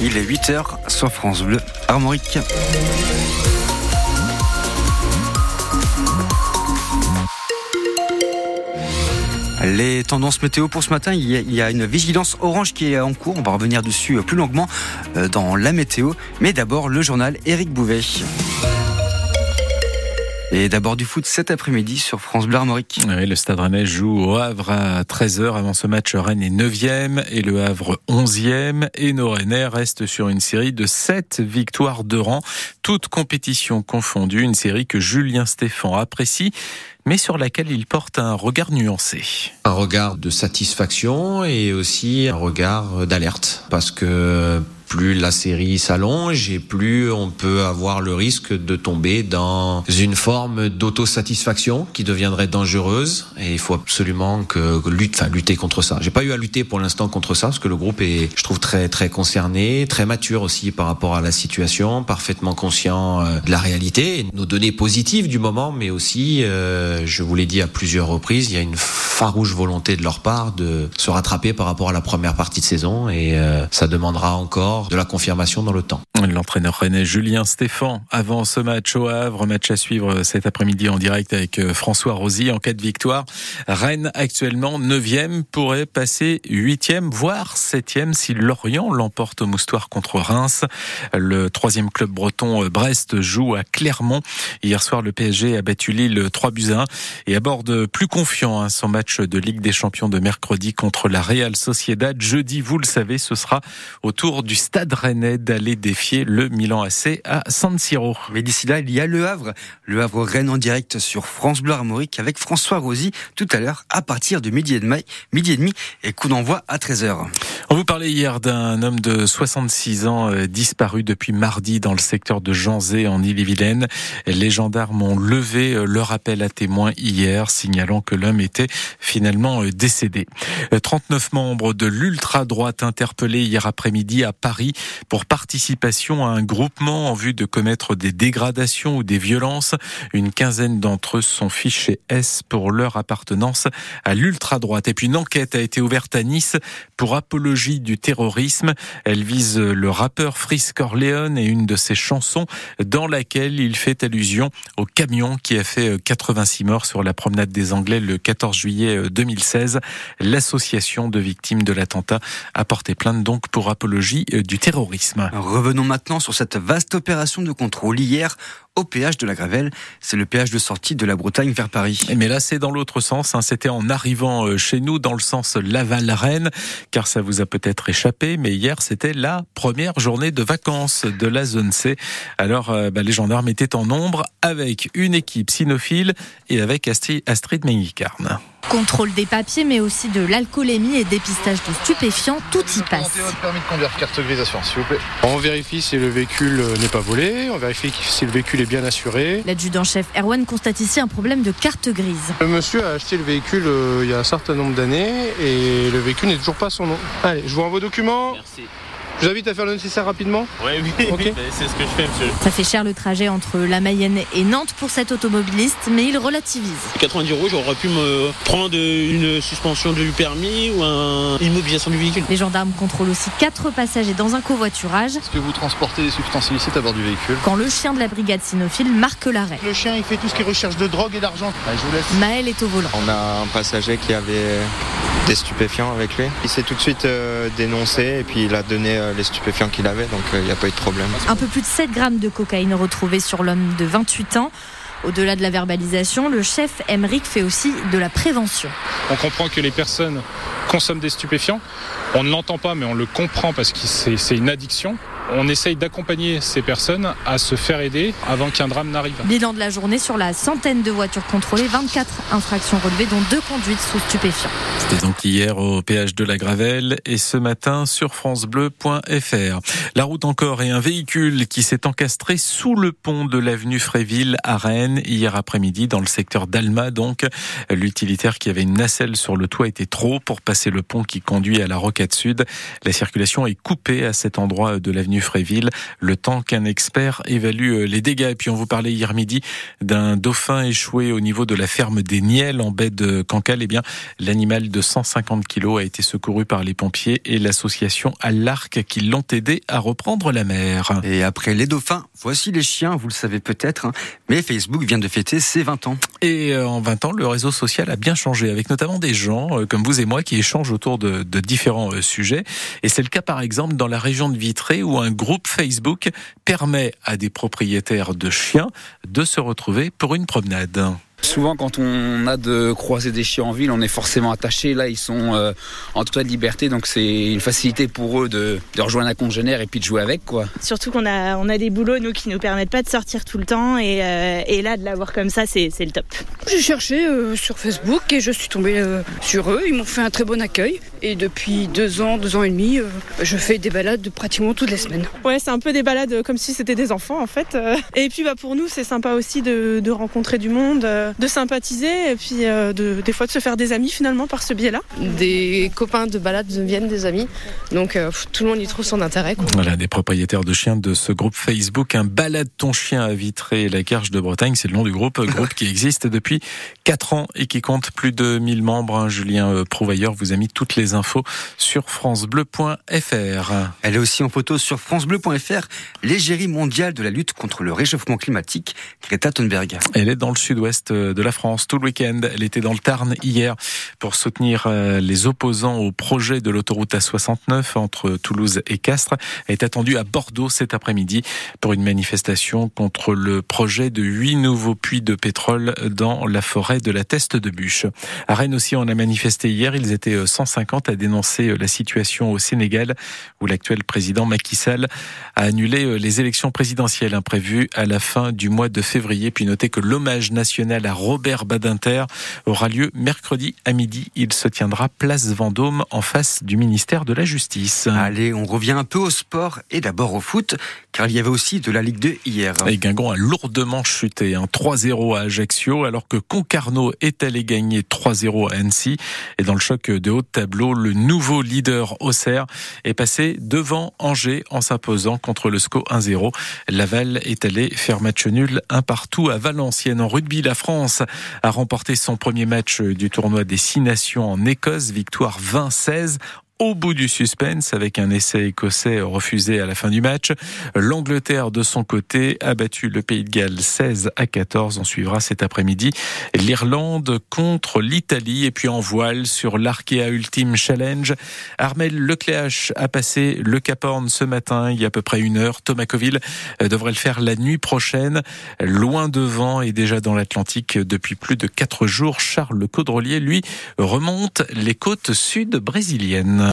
Il est 8h sur France Bleu Armorique. Les tendances météo pour ce matin, il y, a, une vigilance orange qui est en cours. On va revenir dessus plus longuement euh, dans la météo. Mais d'abord, le journal Éric Bouvet. Et d'abord du foot cet après-midi sur France Bleu Armorique. Oui, le Stade Rennais joue au Havre à 13h. Avant ce match, Rennes est 9e et le Havre 11e. Et nos Rennais restent sur une série de 7 victoires de rang, toutes compétitions confondues. Une série que Julien Stéphan apprécie mais sur laquelle il porte un regard nuancé. Un regard de satisfaction et aussi un regard d'alerte. Parce que plus la série s'allonge et plus on peut avoir le risque de tomber dans une forme d'autosatisfaction qui deviendrait dangereuse. Et il faut absolument que lutte, enfin, lutter contre ça. J'ai pas eu à lutter pour l'instant contre ça parce que le groupe est, je trouve, très très concerné, très mature aussi par rapport à la situation, parfaitement conscient euh, de la réalité, nos données positives du moment, mais aussi, euh, je vous l'ai dit à plusieurs reprises, il y a une farouche volonté de leur part de se rattraper par rapport à la première partie de saison. Et euh, ça demandera encore de la confirmation dans le temps. L'entraîneur rennais Julien Stéphan avant ce match au Havre, match à suivre cet après-midi en direct avec euh, François Rosy en cas de victoire. Rennes actuellement 9e pourrait passer 8e voire 7e si Lorient l'emporte au Moustoir contre Reims. Le troisième club breton euh, Brest joue à Clermont. Hier soir le PSG a battu Lille 3 buts à 1 et aborde plus confiant hein, son match de Ligue des Champions de mercredi contre la Real Sociedad. Jeudi, vous le savez, ce sera autour du Stade Rennais d'aller défier le Milan AC à San Siro. Mais d'ici là, il y a Le Havre. Le Havre Rennes en direct sur France Bleu Armorique avec François Rosy tout à l'heure à partir de midi et demi, midi et demi et coup d'envoi à 13h. On vous parlait hier d'un homme de 66 ans euh, disparu depuis mardi dans le secteur de Janzé en Ille-et-Vilaine. Les gendarmes ont levé euh, leur appel à témoins hier, signalant que l'homme était finalement euh, décédé. 39 membres de l'ultra-droite interpellés hier après-midi à Paris pour participation à un groupement en vue de commettre des dégradations ou des violences. Une quinzaine d'entre eux sont fichés S pour leur appartenance à l'ultra-droite. Et puis une enquête a été ouverte à Nice pour apologie du terrorisme. Elle vise le rappeur Frisk Corleone et une de ses chansons dans laquelle il fait allusion au camion qui a fait 86 morts sur la promenade des Anglais le 14 juillet 2016. L'association de victimes de l'attentat a porté plainte donc pour apologie du terrorisme. Revenons maintenant sur cette vaste opération de contrôle hier au péage de la Gravelle. C'est le péage de sortie de la Bretagne vers Paris. Mais là, c'est dans l'autre sens. Hein. C'était en arrivant euh, chez nous, dans le sens Laval-Rennes, car ça vous a peut-être échappé. Mais hier, c'était la première journée de vacances de la zone C. Alors, euh, bah, les gendarmes étaient en nombre avec une équipe cynophile et avec Astrid, Astrid Contrôle des papiers, mais aussi de l'alcoolémie et dépistage de stupéfiants, tout y passe. votre permis de conduire, carte grisation, s'il vous plaît. On vérifie si le véhicule euh, n'est pas volé, on vérifie si le véhicule est bien assuré. L'adjudant-chef Erwan constate ici un problème de carte grise. Le monsieur a acheté le véhicule euh, il y a un certain nombre d'années et le véhicule n'est toujours pas son nom. Allez, je vous envoie vos documents. Merci. Je vous invite à faire le nécessaire rapidement Oui, oui, oui c'est ce que je fais, monsieur. Ça fait cher le trajet entre la Mayenne et Nantes pour cet automobiliste, mais il relativise. 90 euros, j'aurais pu me prendre une suspension du permis ou une immobilisation du véhicule. Les gendarmes contrôlent aussi quatre passagers dans un covoiturage. Est-ce que vous transportez des substances illicites à bord du véhicule? Quand le chien de la brigade cynophile marque l'arrêt. Le chien, il fait tout ce qui recherche de drogue et d'argent. je vous laisse. Maël est au volant. On a un passager qui avait des stupéfiants avec lui. Il s'est tout de suite euh, dénoncé et puis il a donné euh, les stupéfiants qu'il avait, donc euh, il n'y a pas eu de problème. Un peu plus de 7 grammes de cocaïne retrouvés sur l'homme de 28 ans. Au-delà de la verbalisation, le chef Emeric fait aussi de la prévention. On comprend que les personnes consomment des stupéfiants. On ne l'entend pas, mais on le comprend parce que c'est une addiction. On essaye d'accompagner ces personnes à se faire aider avant qu'un drame n'arrive. Bilan de la journée sur la centaine de voitures contrôlées, 24 infractions relevées, dont deux conduites sous stupéfiants. C'était donc hier au péage de la Gravelle et ce matin sur francebleu.fr. La route encore et un véhicule qui s'est encastré sous le pont de l'avenue Fréville à Rennes hier après-midi dans le secteur d'Alma. Donc, l'utilitaire qui avait une nacelle sur le toit était trop pour passer le pont qui conduit à la Rocade Sud. La circulation est coupée à cet endroit de l'avenue Fréville, le temps qu'un expert évalue les dégâts. Et puis on vous parlait hier midi d'un dauphin échoué au niveau de la ferme des Niels en baie de Cancale. Eh bien, l'animal de 150 kilos a été secouru par les pompiers et l'association à l'Arc qui l'ont aidé à reprendre la mer. Et après les dauphins, voici les chiens, vous le savez peut-être, hein. mais Facebook vient de fêter ses 20 ans. Et euh, en 20 ans, le réseau social a bien changé, avec notamment des gens euh, comme vous et moi qui échangent autour de, de différents euh, sujets. Et c'est le cas par exemple dans la région de Vitré où un groupe Facebook permet à des propriétaires de chiens de se retrouver pour une promenade. Souvent, quand on a de croiser des chiens en ville, on est forcément attaché. Là, ils sont euh, en toute liberté, donc c'est une facilité pour eux de, de, rejoindre un congénère et puis de jouer avec, quoi. Surtout qu'on a, on a des boulots, nous, qui nous permettent pas de sortir tout le temps, et, euh, et là, de l'avoir comme ça, c'est le top. J'ai cherché euh, sur Facebook et je suis tombée euh, sur eux. Ils m'ont fait un très bon accueil. Et depuis deux ans, deux ans et demi, euh, je fais des balades pratiquement toutes les semaines. Ouais, c'est un peu des balades comme si c'était des enfants, en fait. Et puis, bah, pour nous, c'est sympa aussi de, de rencontrer du monde de sympathiser et puis euh, de, des fois de se faire des amis finalement par ce biais-là. Des copains de balade deviennent des amis, donc euh, tout le monde y trouve son intérêt. Quoi. Voilà, des propriétaires de chiens de ce groupe Facebook, un balade ton chien à Vitré, la Carge de Bretagne, c'est le nom du groupe, groupe qui existe depuis 4 ans et qui compte plus de 1000 membres. Hein. Julien euh, Prouvailleur vous a mis toutes les infos sur francebleu.fr. Elle est aussi en photo sur francebleu.fr, l'égérie mondiale de la lutte contre le réchauffement climatique, Greta Thunberg. Elle est dans le sud-ouest de la France tout le week-end. Elle était dans le Tarn hier pour soutenir euh, les opposants au projet de l'autoroute A69 entre Toulouse et Castres. Elle est attendue à Bordeaux cet après-midi pour une manifestation contre le projet de huit nouveaux puits de pétrole dans la forêt de la Teste de Bûche. À Rennes aussi, on a manifesté hier. Ils étaient 150 à dénoncer la situation au Sénégal où l'actuel président Macky Sall a annulé les élections présidentielles imprévues à la fin du mois de février. Puis notez que l'hommage national à Robert Badinter aura lieu mercredi à midi. Il se tiendra place Vendôme en face du ministère de la Justice. Allez, on revient un peu au sport et d'abord au foot, car il y avait aussi de la Ligue 2 hier. Et Guingamp a lourdement chuté, un hein, 3-0 à Ajaccio, alors que Concarneau est allé gagner 3-0 à Annecy. Et dans le choc de haut de tableau, le nouveau leader Auxerre est passé devant Angers en s'imposant contre le SCO 1-0. Laval est allé faire match nul un partout à Valenciennes. En rugby, la France a remporté son premier match du tournoi des Six Nations en Écosse, victoire 20-16 au bout du suspense avec un essai écossais refusé à la fin du match. L'Angleterre, de son côté, a battu le Pays de Galles 16 à 14. On suivra cet après-midi l'Irlande contre l'Italie. Et puis en voile sur l'Arkea Ultime Challenge, Armel Lecléache a passé le Cap Horn ce matin, il y a à peu près une heure. Thomas Coville devrait le faire la nuit prochaine. Loin devant et déjà dans l'Atlantique depuis plus de quatre jours. Charles Caudrelier, lui, remonte les côtes sud brésiliennes.